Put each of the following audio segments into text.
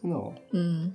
真的哦。嗯。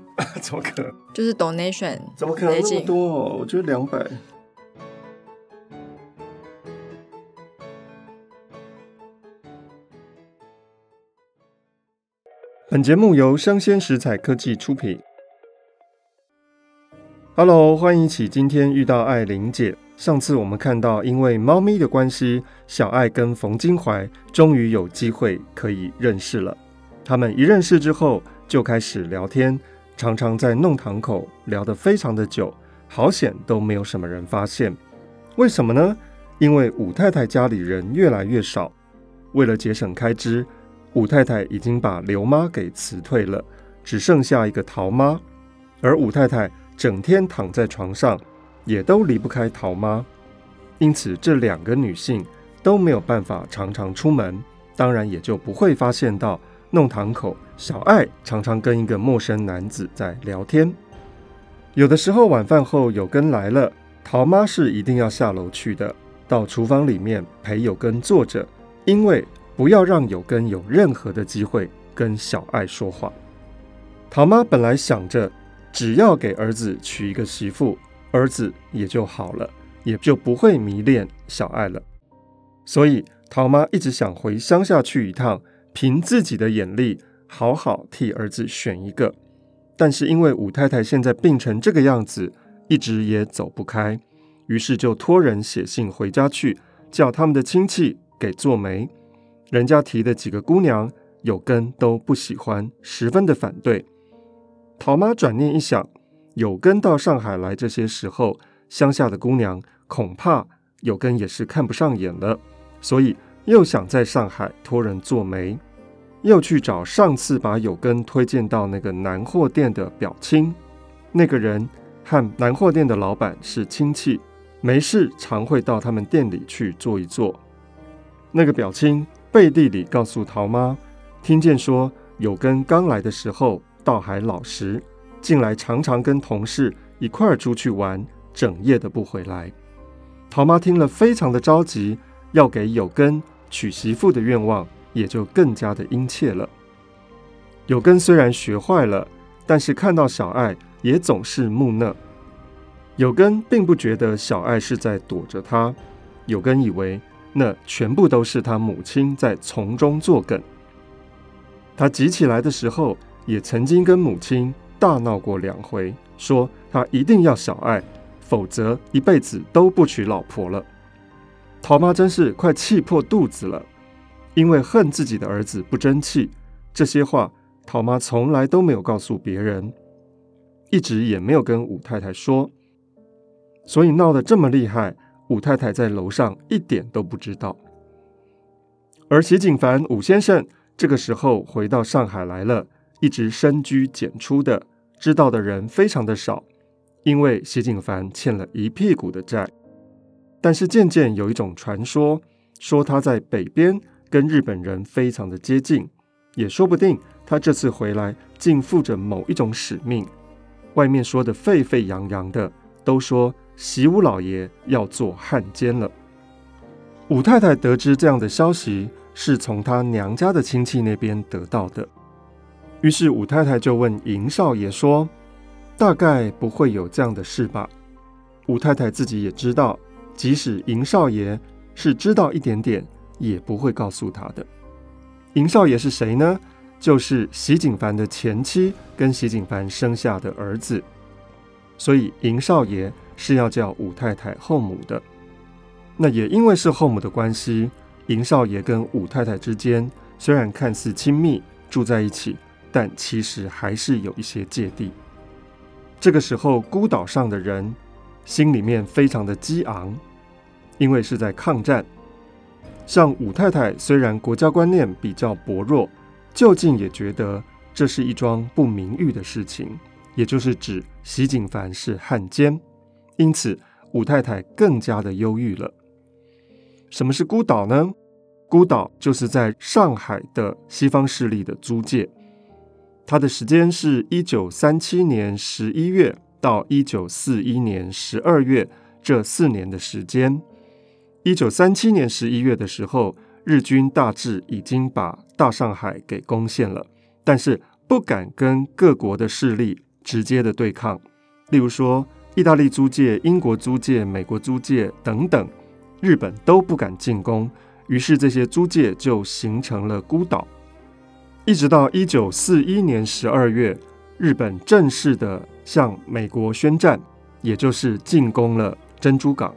怎么可能？就是 donation，怎么可能那么多？我觉得两百。本节目由生鲜食材科技出品。Hello，欢迎起今天遇到爱玲姐。上次我们看到，因为猫咪的关系，小爱跟冯金怀终于有机会可以认识了。他们一认识之后，就开始聊天。常常在弄堂口聊得非常的久，好险都没有什么人发现。为什么呢？因为武太太家里人越来越少，为了节省开支，武太太已经把刘妈给辞退了，只剩下一个陶妈。而武太太整天躺在床上，也都离不开陶妈，因此这两个女性都没有办法常常出门，当然也就不会发现到。弄堂口，小爱常常跟一个陌生男子在聊天。有的时候晚饭后有根来了，陶妈是一定要下楼去的，到厨房里面陪有根坐着，因为不要让有根有任何的机会跟小爱说话。陶妈本来想着，只要给儿子娶一个媳妇，儿子也就好了，也就不会迷恋小爱了。所以陶妈一直想回乡下去一趟。凭自己的眼力，好好替儿子选一个。但是因为武太太现在病成这个样子，一直也走不开，于是就托人写信回家去，叫他们的亲戚给做媒。人家提的几个姑娘，有根都不喜欢，十分的反对。陶妈转念一想，有根到上海来这些时候，乡下的姑娘恐怕有根也是看不上眼了，所以。又想在上海托人做媒，又去找上次把有根推荐到那个南货店的表亲。那个人和南货店的老板是亲戚，没事常会到他们店里去坐一坐。那个表亲背地里告诉陶妈，听见说有根刚来的时候倒还老实，近来常常跟同事一块儿出去玩，整夜的不回来。陶妈听了非常的着急，要给有根。娶媳妇的愿望也就更加的殷切了。有根虽然学坏了，但是看到小爱也总是木讷。有根并不觉得小爱是在躲着他，有根以为那全部都是他母亲在从中作梗。他急起来的时候，也曾经跟母亲大闹过两回，说他一定要小爱，否则一辈子都不娶老婆了。陶妈真是快气破肚子了，因为恨自己的儿子不争气。这些话，陶妈从来都没有告诉别人，一直也没有跟武太太说，所以闹得这么厉害，武太太在楼上一点都不知道。而席景凡武先生这个时候回到上海来了，一直深居简出的，知道的人非常的少，因为席景凡欠了一屁股的债。但是渐渐有一种传说，说他在北边跟日本人非常的接近，也说不定他这次回来竟负着某一种使命。外面说的沸沸扬扬的，都说习武老爷要做汉奸了。武太太得知这样的消息，是从她娘家的亲戚那边得到的。于是武太太就问营少爷说：“大概不会有这样的事吧？”武太太自己也知道，即使银少爷是知道一点点，也不会告诉他的。银少爷是谁呢？就是席景凡的前妻跟席景凡生下的儿子，所以银少爷是要叫武太太后母的。那也因为是后母的关系，银少爷跟武太太之间虽然看似亲密，住在一起，但其实还是有一些芥蒂。这个时候，孤岛上的人心里面非常的激昂，因为是在抗战。像武太太虽然国家观念比较薄弱，究竟也觉得这是一桩不名誉的事情，也就是指席景凡是汉奸，因此武太太更加的忧郁了。什么是孤岛呢？孤岛就是在上海的西方势力的租界，它的时间是一九三七年十一月到一九四一年十二月这四年的时间。一九三七年十一月的时候，日军大致已经把大上海给攻陷了，但是不敢跟各国的势力直接的对抗，例如说意大利租界、英国租界、美国租界等等。日本都不敢进攻，于是这些租界就形成了孤岛。一直到一九四一年十二月，日本正式的向美国宣战，也就是进攻了珍珠港，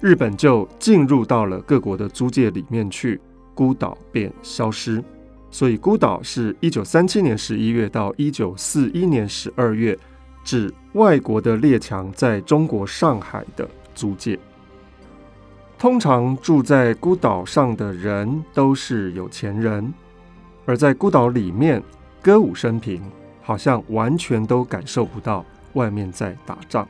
日本就进入到了各国的租界里面去，孤岛便消失。所以孤岛是一九三七年十一月到一九四一年十二月，指外国的列强在中国上海的租界。通常住在孤岛上的人都是有钱人，而在孤岛里面歌舞升平，好像完全都感受不到外面在打仗。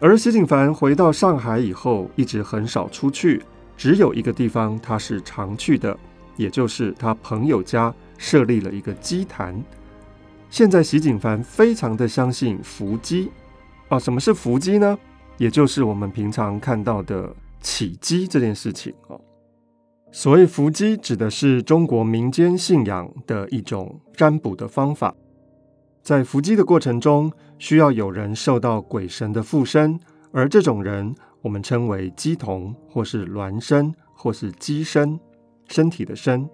而席景凡回到上海以后，一直很少出去，只有一个地方他是常去的，也就是他朋友家设立了一个乩坛。现在席景凡非常的相信伏击啊，什么是伏击呢？也就是我们平常看到的。起乩这件事情哦，所谓伏击指的是中国民间信仰的一种占卜的方法。在伏击的过程中，需要有人受到鬼神的附身，而这种人我们称为鸡童，或是孪生，或是鸡身，身体的身。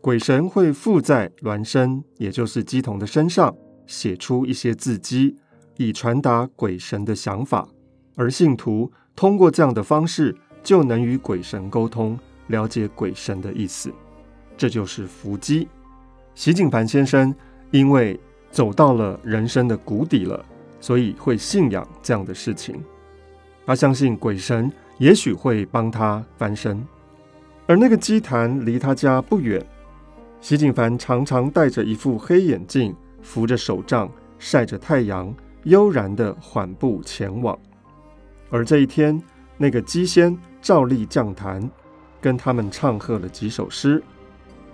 鬼神会附在孪生，也就是鸡童的身上，写出一些字迹，以传达鬼神的想法，而信徒。通过这样的方式，就能与鬼神沟通，了解鬼神的意思。这就是伏击。席景凡先生因为走到了人生的谷底了，所以会信仰这样的事情。他相信鬼神也许会帮他翻身。而那个祭坛离他家不远，席景凡常常戴着一副黑眼镜，扶着手杖，晒着太阳，悠然地缓步前往。而这一天，那个鸡仙照例降坛，跟他们唱和了几首诗，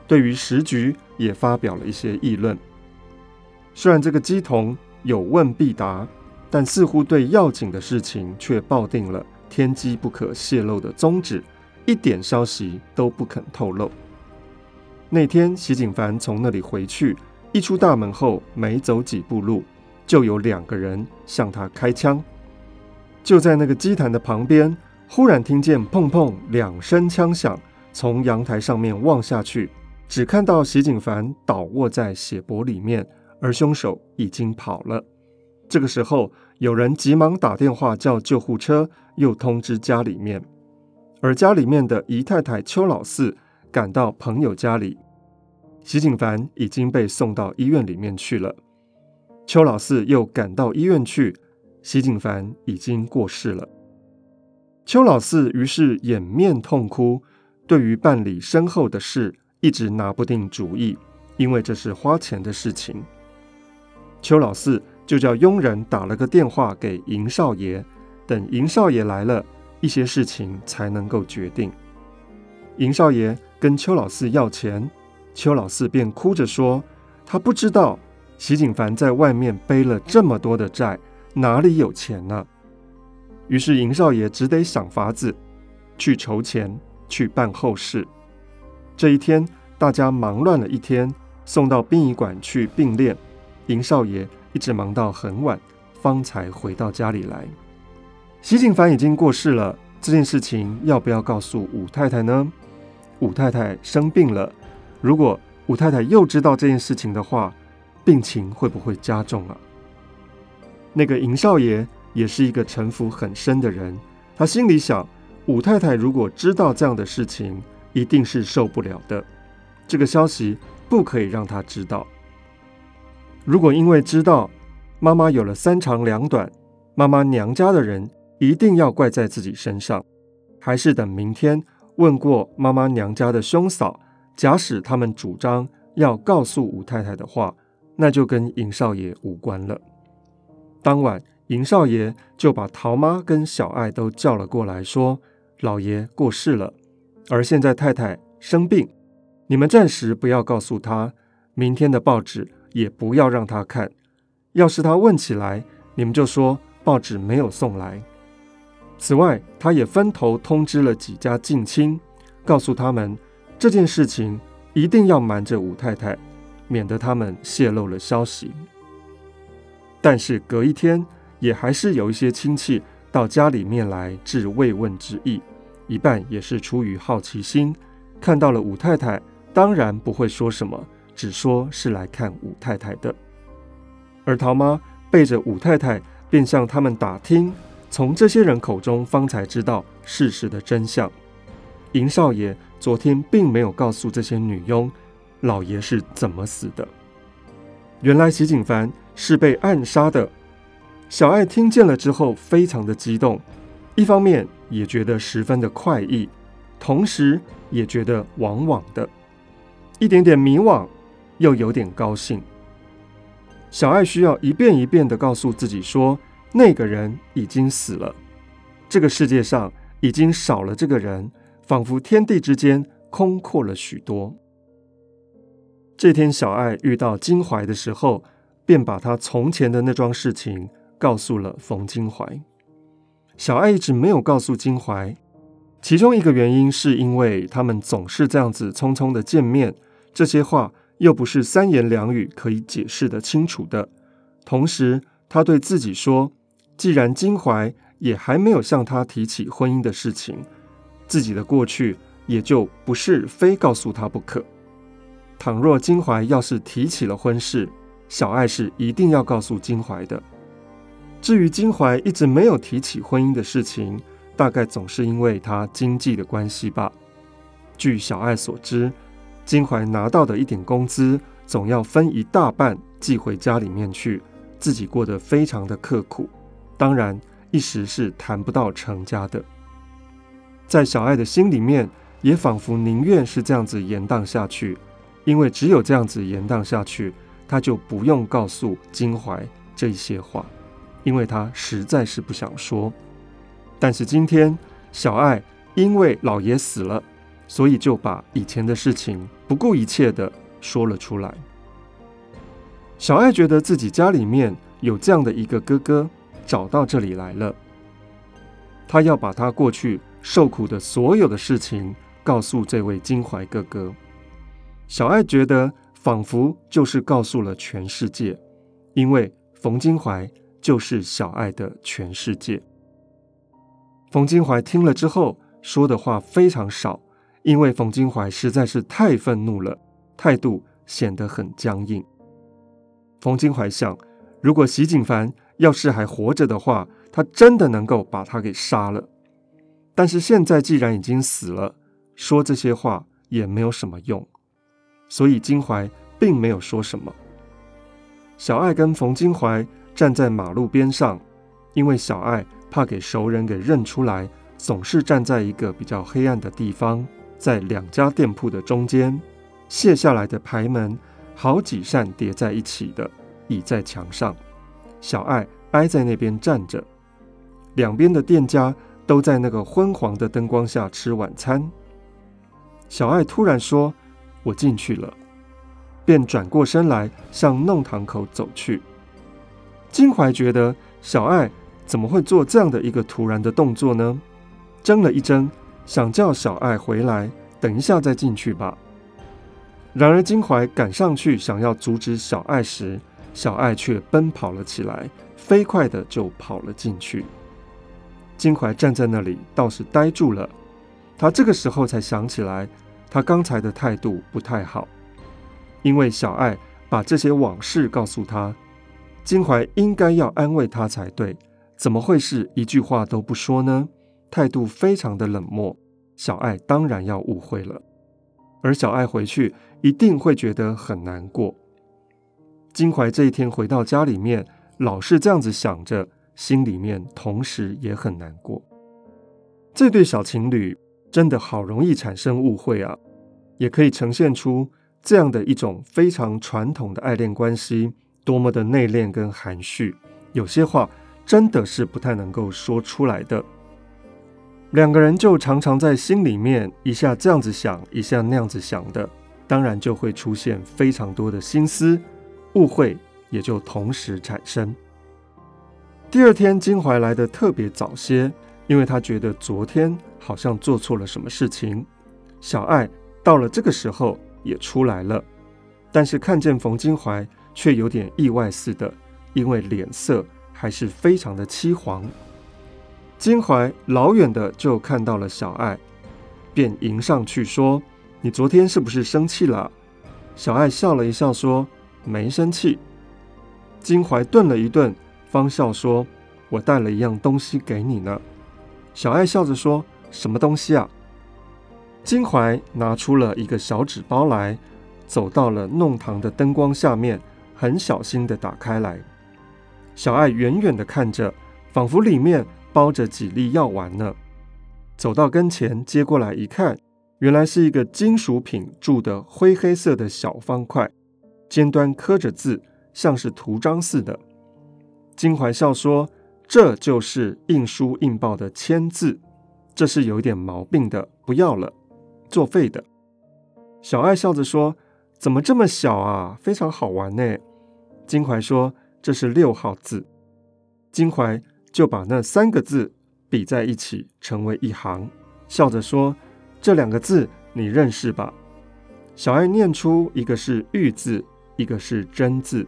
对于时局也发表了一些议论。虽然这个姬童有问必答，但似乎对要紧的事情却抱定了天机不可泄露的宗旨，一点消息都不肯透露。那天，席景凡从那里回去，一出大门后，没走几步路，就有两个人向他开枪。就在那个祭坛的旁边，忽然听见砰砰两声枪响，从阳台上面望下去，只看到席景凡倒卧在血泊里面，而凶手已经跑了。这个时候，有人急忙打电话叫救护车，又通知家里面，而家里面的姨太太邱老四赶到朋友家里，席景凡已经被送到医院里面去了。邱老四又赶到医院去。席景凡已经过世了，邱老四于是掩面痛哭。对于办理身后的事，一直拿不定主意，因为这是花钱的事情。邱老四就叫佣人打了个电话给银少爷，等银少爷来了，一些事情才能够决定。银少爷跟邱老四要钱，邱老四便哭着说：“他不知道席景凡在外面背了这么多的债，哪里有钱呢？”于是银少爷只得想法子去筹钱，去办后事。这一天，大家忙乱了一天，送到殡仪馆去并殓。银少爷一直忙到很晚，方才回到家里来。席景凡已经过世了，这件事情要不要告诉武太太呢？武太太生病了，如果武太太又知道这件事情的话，病情会不会加重啊？那个银少爷也是一个城府很深的人，他心里想：武太太如果知道这样的事情，一定是受不了的。这个消息不可以让他知道。如果因为知道妈妈有了三长两短，妈妈娘家的人一定要怪在自己身上，还是等明天问过妈妈娘家的兄嫂，假使他们主张要告诉武太太的话，那就跟尹少爷无关了。当晚，银少爷就把桃妈跟小爱都叫了过来，说：“老爷过世了，而现在太太生病，你们暂时不要告诉他，明天的报纸。”也不要让他看，要是他问起来，你们就说报纸没有送来。此外，他也分头通知了几家近亲，告诉他们这件事情一定要瞒着武太太，免得他们泄露了消息。但是隔一天，也还是有一些亲戚到家里面来致慰问之意，一半也是出于好奇心，看到了武太太，当然不会说什么。只说是来看武太太的，而桃妈背着武太太，便向他们打听，从这些人口中方才知道事实的真相。银少爷昨天并没有告诉这些女佣，老爷是怎么死的。原来席景凡是被暗杀的。小爱听见了之后，非常的激动，一方面也觉得十分的快意，同时也觉得往往的，一点点迷惘。又有点高兴。小爱需要一遍一遍的告诉自己说：“那个人已经死了，这个世界上已经少了这个人，仿佛天地之间空阔了许多。”这天，小爱遇到金怀的时候，便把他从前的那桩事情告诉了冯金怀。小爱一直没有告诉金怀，其中一个原因是因为他们总是这样子匆匆的见面，这些话。又不是三言两语可以解释得清楚的。同时，他对自己说：“既然金怀也还没有向他提起婚姻的事情，自己的过去也就不是非告诉他不可。倘若金怀要是提起了婚事，小爱是一定要告诉金怀的。至于金怀一直没有提起婚姻的事情，大概总是因为他经济的关系吧。据小爱所知。”金怀拿到的一点工资，总要分一大半寄回家里面去，自己过得非常的刻苦，当然一时是谈不到成家的。在小爱的心里面，也仿佛宁愿是这样子延宕下去，因为只有这样子延宕下去，他就不用告诉金怀这些话，因为他实在是不想说。但是今天，小爱因为老爷死了。所以就把以前的事情不顾一切的说了出来。小爱觉得自己家里面有这样的一个哥哥找到这里来了，他要把他过去受苦的所有的事情告诉这位金怀哥哥。小爱觉得仿佛就是告诉了全世界，因为冯金怀就是小爱的全世界。冯金怀听了之后说的话非常少。因为冯金怀实在是太愤怒了，态度显得很僵硬。冯金怀想，如果席景凡要是还活着的话，他真的能够把他给杀了。但是现在既然已经死了，说这些话也没有什么用，所以金怀并没有说什么。小爱跟冯金怀站在马路边上，因为小爱怕给熟人给认出来，总是站在一个比较黑暗的地方。在两家店铺的中间，卸下来的牌门，好几扇叠在一起的，倚在墙上。小爱挨在那边站着，两边的店家都在那个昏黄的灯光下吃晚餐。小爱突然说：“我进去了。”便转过身来向弄堂口走去。金怀觉得小爱怎么会做这样的一个突然的动作呢？怔了一怔，想叫小爱回来，等一下再进去吧。然而金怀赶上去想要阻止小爱时，小爱却奔跑了起来，飞快地就跑了进去。金怀站在那里，倒是呆住了。他这个时候才想起来，他刚才的态度不太好，因为小爱把这些往事告诉他，金怀应该要安慰他才对，怎么会是一句话都不说呢？态度非常的冷漠，小爱当然要误会了，而小爱回去一定会觉得很难过。金怀这一天回到家里面，老是这样子想着，心里面同时也很难过。这对小情侣真的好容易产生误会啊，也可以呈现出这样的一种非常传统的爱恋关系，多么的内敛跟含蓄，有些话真的是不太能够说出来的。两个人就常常在心里面一下这样子想，一下那样子想的，当然就会出现非常多的心思，误会也就同时产生。第二天，金怀来的特别早些，因为他觉得昨天好像做错了什么事情。小爱到了这个时候也出来了，但是看见冯金怀，却有点意外似的，因为脸色还是非常的凄黄。金怀老远的就看到了小爱，便迎上去说：“你昨天是不是生气了？”小爱笑了一笑说：“没生气。”金怀顿了一顿，方笑说：“我带了一样东西给你呢。”小爱笑着说：“什么东西啊？”金怀拿出了一个小纸包来，走到了弄堂的灯光下面，很小心的打开来。小爱远远的看着，仿佛里面。包着几粒药丸呢，走到跟前接过来一看，原来是一个金属品铸的灰黑色的小方块，尖端刻着字，像是图章似的。金怀笑说：“这就是印书印报的签字，这是有点毛病的，不要了，作废的。”小爱笑着说：“怎么这么小啊？非常好玩呢。”金怀说：“这是六号字。”金怀。就把那三个字比在一起，成为一行，笑着说：“这两个字你认识吧？”小爱念出一个是“玉”字，一个是“真”字，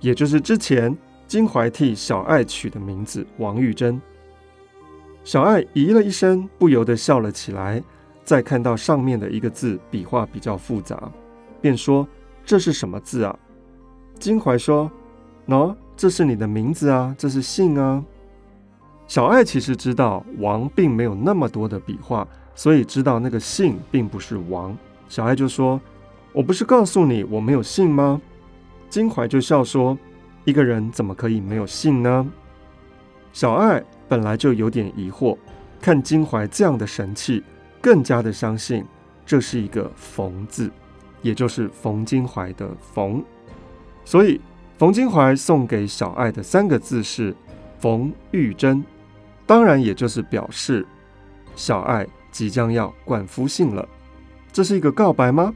也就是之前金怀替小爱取的名字王玉珍。小爱咦了一声，不由得笑了起来。再看到上面的一个字笔画比较复杂，便说：“这是什么字啊？”金怀说：“喏，这是你的名字啊，这是姓啊。”小爱其实知道王并没有那么多的笔画，所以知道那个姓并不是王。小爱就说：“我不是告诉你我没有姓吗？”金怀就笑说：“一个人怎么可以没有姓呢？”小爱本来就有点疑惑，看金怀这样的神气，更加的相信这是一个“冯”字，也就是冯金怀的“冯”。所以冯金怀送给小爱的三个字是“冯玉珍”。当然，也就是表示小爱即将要冠夫姓了。这是一个告白吗？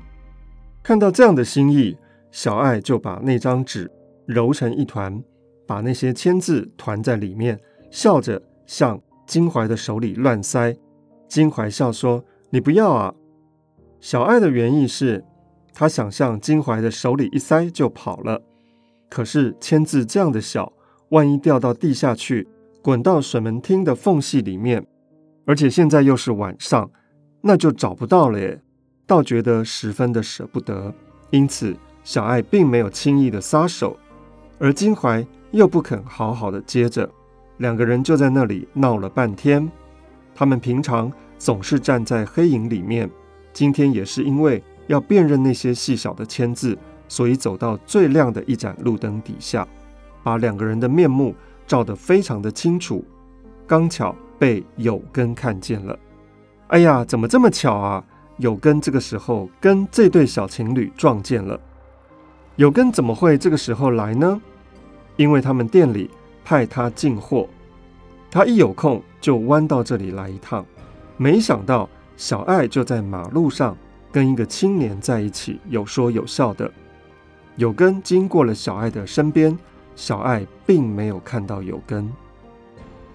看到这样的心意，小爱就把那张纸揉成一团，把那些签字团在里面，笑着向金怀的手里乱塞。金怀笑说：“你不要啊！”小爱的原意是，他想向金怀的手里一塞就跑了。可是签字这样的小，万一掉到地下去。滚到水门厅的缝隙里面，而且现在又是晚上，那就找不到了耶，倒觉得十分的舍不得。因此，小爱并没有轻易的撒手，而金怀又不肯好好的接着，两个人就在那里闹了半天。他们平常总是站在黑影里面，今天也是因为要辨认那些细小的签字，所以走到最亮的一盏路灯底下，把两个人的面目。照得非常的清楚，刚巧被有根看见了。哎呀，怎么这么巧啊？有根这个时候跟这对小情侣撞见了。有根怎么会这个时候来呢？因为他们店里派他进货，他一有空就弯到这里来一趟。没想到小爱就在马路上跟一个青年在一起，有说有笑的。有根经过了小爱的身边，小爱并没有看到有根，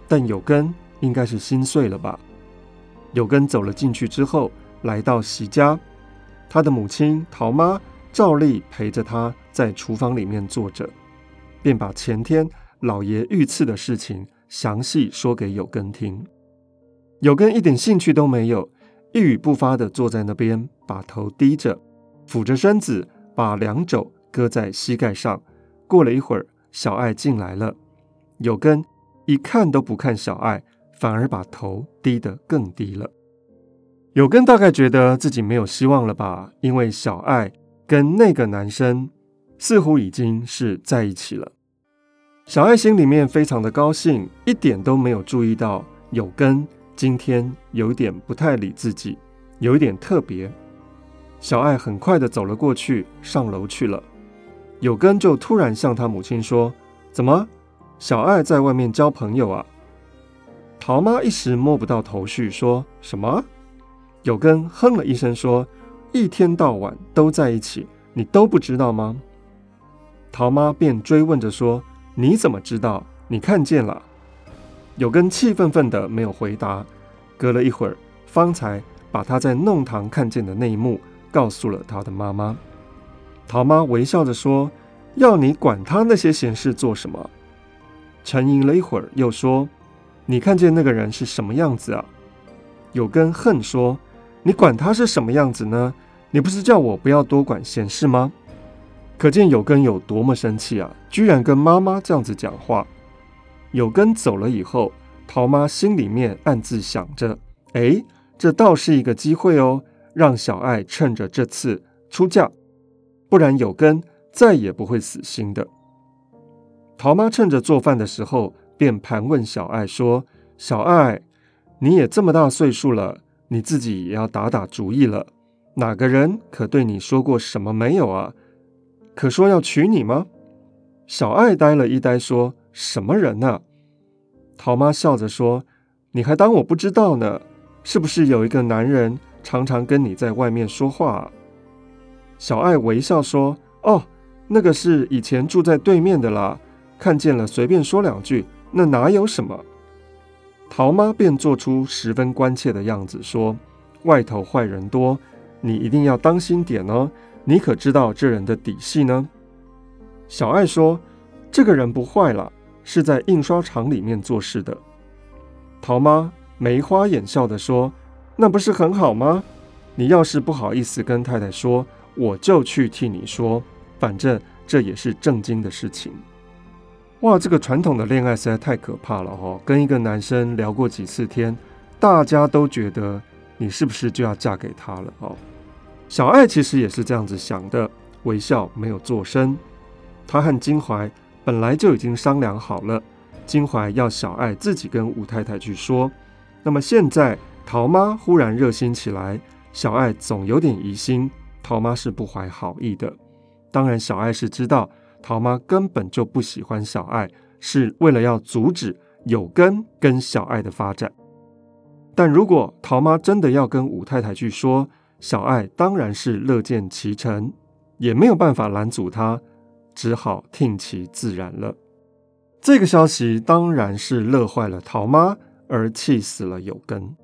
但有根应该是心碎了吧。有根走了进去之后，来到席家，他的母亲桃妈照例陪着他在厨房里面坐着，便把前天老爷遇刺的事情详细说给有根听。有根一点兴趣都没有，一语不发的坐在那边，把头低着，俯着身子，把两肘搁在膝盖上。过了一会儿，小爱进来了，有根一看都不看小爱，反而把头低得更低了。有根大概觉得自己没有希望了吧，因为小爱跟那个男生似乎已经是在一起了。小爱心里面非常的高兴，一点都没有注意到有根今天有点不太理自己，有一点特别。小爱很快的走了过去，上楼去了。有根就突然向他母亲说：“怎么，小爱在外面交朋友啊？”桃妈一时摸不到头绪，说什么？有根哼了一声说：“一天到晚都在一起，你都不知道吗？”桃妈便追问着说：“你怎么知道？你看见了？”有根气愤愤的没有回答。隔了一会儿，方才把他在弄堂看见的那一幕告诉了他的妈妈。桃妈微笑着说：“要你管他那些闲事做什么？”沉吟了一会儿，又说：“你看见那个人是什么样子啊？”有根恨说。你管他是什么样子呢？你不是叫我不要多管闲事吗？可见有根有多么生气啊！居然跟妈妈这样子讲话。有根走了以后，桃妈心里面暗自想着：哎，这倒是一个机会哦，让小爱趁着这次出嫁，不然有根再也不会死心的。桃妈趁着做饭的时候，便盘问小爱说：“小爱，你也这么大岁数了。”你自己也要打打主意了，哪个人可对你说过什么没有啊？可说要娶你吗？小爱呆了一呆，说什么人呢？桃妈笑着说：“你还当我不知道呢？是不是有一个男人常常跟你在外面说话？”小爱微笑说：“哦，那个是以前住在对面的啦，看见了随便说两句，那哪有什么？”桃妈便做出十分关切的样子，说：“外头坏人多，你一定要当心点哦。你可知道这人的底细呢？”小爱说：“这个人不坏了，是在印刷厂里面做事的。”桃妈眉花眼笑的说：“那不是很好吗？你要是不好意思跟太太说，我就去替你说，反正这也是正经的事情。”哇，这个传统的恋爱实在太可怕了哦！跟一个男生聊过几次天，大家都觉得你是不是就要嫁给他了哦？小爱其实也是这样子想的，微笑没有作声。他和金怀本来就已经商量好了，金怀要小爱自己跟武太太去说。那么现在桃妈忽然热心起来，小爱总有点疑心，桃妈是不怀好意的。当然，小爱是知道。桃妈根本就不喜欢小爱，是为了要阻止有根跟小爱的发展。但如果桃妈真的要跟武太太去说，小爱当然是乐见其成，也没有办法拦阻她，只好听其自然了。这个消息当然是乐坏了桃妈，而气死了有根。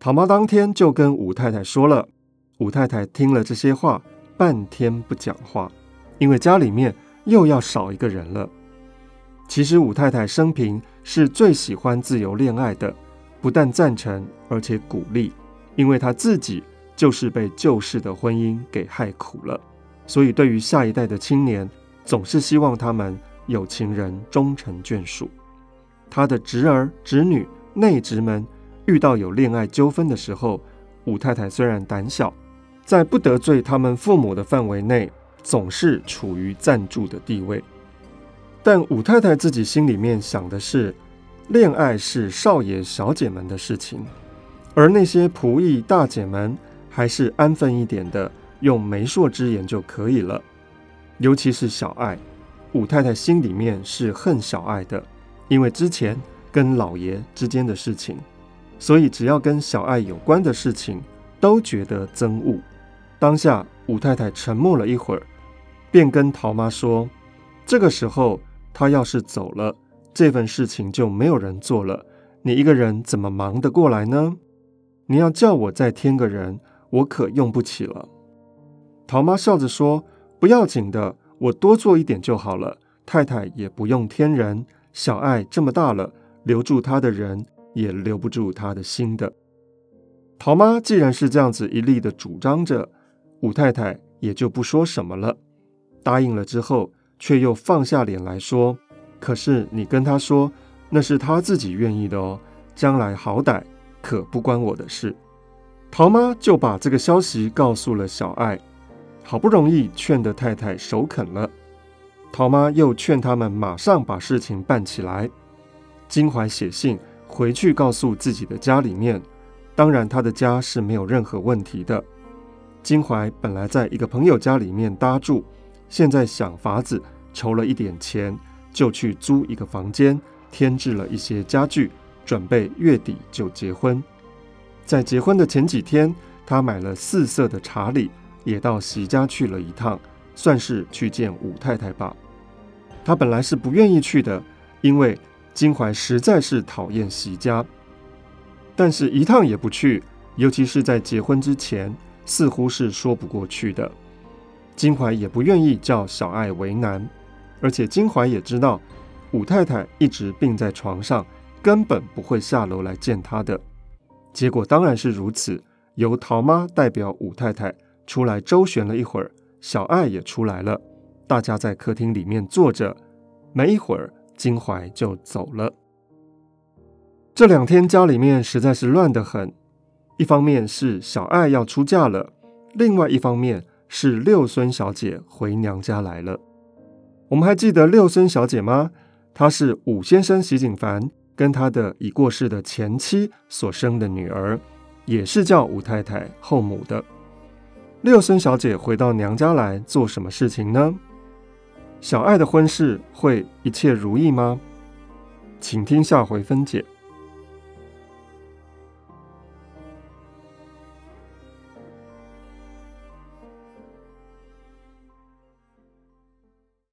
陶妈当天就跟武太太说了，武太太听了这些话，半天不讲话。因为家里面又要少一个人了。其实武太太生平是最喜欢自由恋爱的，不但赞成，而且鼓励。因为她自己就是被旧式的婚姻给害苦了，所以对于下一代的青年，总是希望他们有情人终成眷属。她的侄儿、侄女、内侄们遇到有恋爱纠纷的时候，武太太虽然胆小，在不得罪他们父母的范围内。总是处于赞助的地位，但武太太自己心里面想的是，恋爱是少爷小姐们的事情，而那些仆役大姐们还是安分一点的，用媒妁之言就可以了。尤其是小爱，武太太心里面是恨小爱的，因为之前跟老爷之间的事情，所以只要跟小爱有关的事情，都觉得憎恶。当下武太太沉默了一会儿，便跟桃妈说：“这个时候她要是走了，这份事情就没有人做了。你一个人怎么忙得过来呢？你要叫我再添个人，我可用不起了。”桃妈笑着说：“不要紧的，我多做一点就好了。太太也不用添人。小爱这么大了，留住她的人也留不住他的心的。”桃妈既然是这样子一力的主张着。武太太也就不说什么了，答应了之后，却又放下脸来说：“可是你跟他说，那是他自己愿意的哦，将来好歹可不关我的事。”桃妈就把这个消息告诉了小爱，好不容易劝得太太首肯了。桃妈又劝他们马上把事情办起来。金怀写信回去告诉自己的家里面，当然他的家是没有任何问题的。金怀本来在一个朋友家里面搭住，现在想法子筹了一点钱，就去租一个房间，添置了一些家具，准备月底就结婚。在结婚的前几天，他买了四色的茶礼，也到席家去了一趟，算是去见武太太吧。他本来是不愿意去的，因为金怀实在是讨厌席家，但是一趟也不去，尤其是在结婚之前。似乎是说不过去的，金怀也不愿意叫小爱为难，而且金怀也知道武太太一直病在床上，根本不会下楼来见她的。结果当然是如此，由桃妈代表武太太出来周旋了一会儿，小爱也出来了，大家在客厅里面坐着，没一会儿金怀就走了。这两天家里面实在是乱得很。一方面是小爱要出嫁了，另外一方面是六孙小姐回娘家来了。我们还记得六孙小姐吗？她是武先生席景凡跟他的已过世的前妻所生的女儿，也是叫武太太后母的。六孙小姐回到娘家来做什么事情呢？小爱的婚事会一切如意吗？请听下回分解。